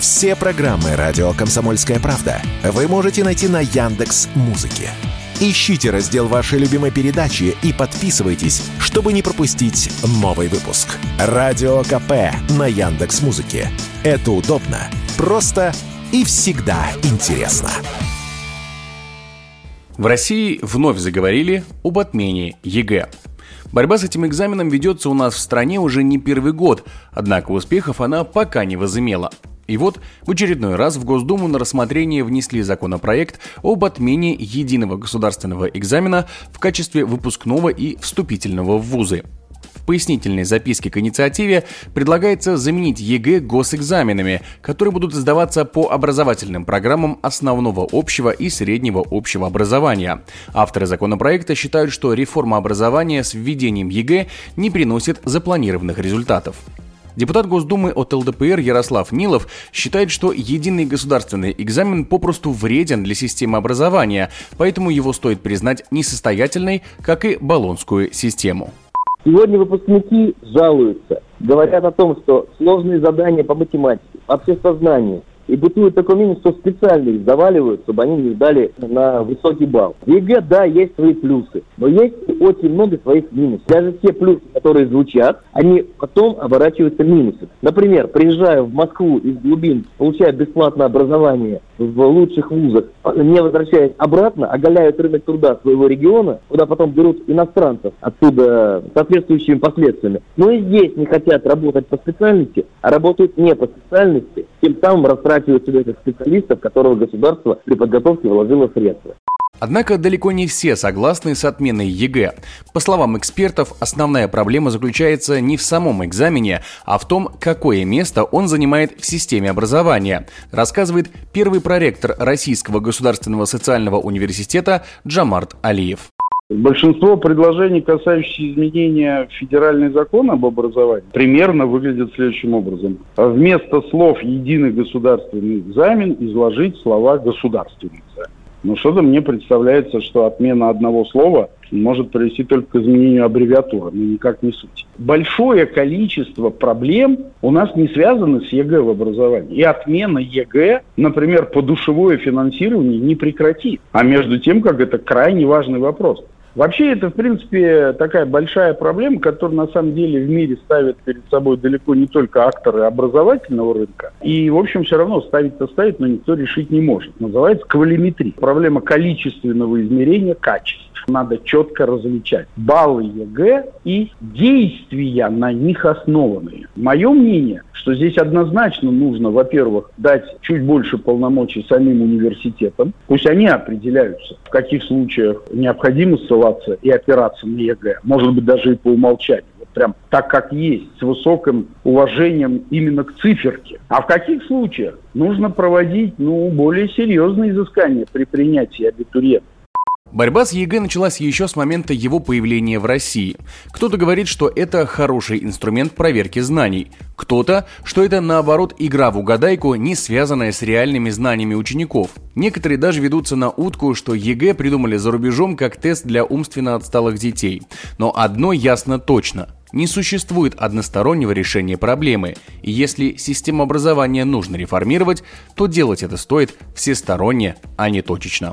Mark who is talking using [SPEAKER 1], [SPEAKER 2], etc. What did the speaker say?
[SPEAKER 1] Все программы «Радио Комсомольская правда» вы можете найти на Яндекс Музыке. Ищите раздел вашей любимой передачи и подписывайтесь, чтобы не пропустить новый выпуск. Радио КП на Яндекс Музыке. Это удобно, просто и всегда интересно.
[SPEAKER 2] В России вновь заговорили об отмене ЕГЭ. Борьба с этим экзаменом ведется у нас в стране уже не первый год, однако успехов она пока не возымела. И вот в очередной раз в Госдуму на рассмотрение внесли законопроект об отмене единого государственного экзамена в качестве выпускного и вступительного в вузы. В пояснительной записке к инициативе предлагается заменить ЕГЭ госэкзаменами, которые будут сдаваться по образовательным программам основного общего и среднего общего образования. Авторы законопроекта считают, что реформа образования с введением ЕГЭ не приносит запланированных результатов. Депутат Госдумы от ЛДПР Ярослав Нилов считает, что единый государственный экзамен попросту вреден для системы образования, поэтому его стоит признать несостоятельной, как и болонскую систему.
[SPEAKER 3] Сегодня выпускники жалуются, говорят о том, что сложные задания по математике, по и бытует такое мнение, что специально их заваливают, чтобы они не сдали на высокий балл. ЕГЭ, да, есть свои плюсы, но есть очень много своих минусов. Даже те плюсы, которые звучат, они потом оборачиваются минусами. Например, приезжаю в Москву из глубин, получаю бесплатное образование в лучших вузах, не возвращаясь обратно, оголяют рынок труда своего региона, куда потом берут иностранцев оттуда соответствующими последствиями. Но и здесь не хотят работать по специальности, а работают не по специальности, тем самым растрачивают себя этих специалистов, которого государство при подготовке вложило средства.
[SPEAKER 2] Однако далеко не все согласны с отменой ЕГЭ. По словам экспертов, основная проблема заключается не в самом экзамене, а в том, какое место он занимает в системе образования, рассказывает первый проректор Российского государственного социального университета Джамарт Алиев.
[SPEAKER 4] Большинство предложений, касающихся изменения федеральный закон об образовании, примерно выглядят следующим образом. Вместо слов «единый государственный экзамен» изложить слова «государственный экзамен». Но что-то мне представляется, что отмена одного слова может привести только к изменению аббревиатуры, но никак не суть. Большое количество проблем у нас не связаны с ЕГЭ в образовании. И отмена ЕГЭ, например, подушевое финансирование не прекратит. А между тем, как это крайне важный вопрос. Вообще это, в принципе, такая большая проблема, которая на самом деле в мире ставит перед собой далеко не только акторы образовательного рынка. И, в общем, все равно ставить-то ставит, но никто решить не может. Называется квалиметрия. Проблема количественного измерения качества надо четко различать баллы ЕГЭ и действия на них основанные. Мое мнение, что здесь однозначно нужно, во-первых, дать чуть больше полномочий самим университетам. Пусть они определяются, в каких случаях необходимо ссылаться и опираться на ЕГЭ. Может быть, даже и по умолчанию прям так, как есть, с высоким уважением именно к циферке. А в каких случаях нужно проводить ну, более серьезные изыскания при принятии абитуриентов?
[SPEAKER 2] Борьба с ЕГЭ началась еще с момента его появления в России. Кто-то говорит, что это хороший инструмент проверки знаний. Кто-то, что это наоборот игра в угадайку, не связанная с реальными знаниями учеников. Некоторые даже ведутся на утку, что ЕГЭ придумали за рубежом как тест для умственно отсталых детей. Но одно ясно точно – не существует одностороннего решения проблемы, и если систему образования нужно реформировать, то делать это стоит всесторонне, а не точечно.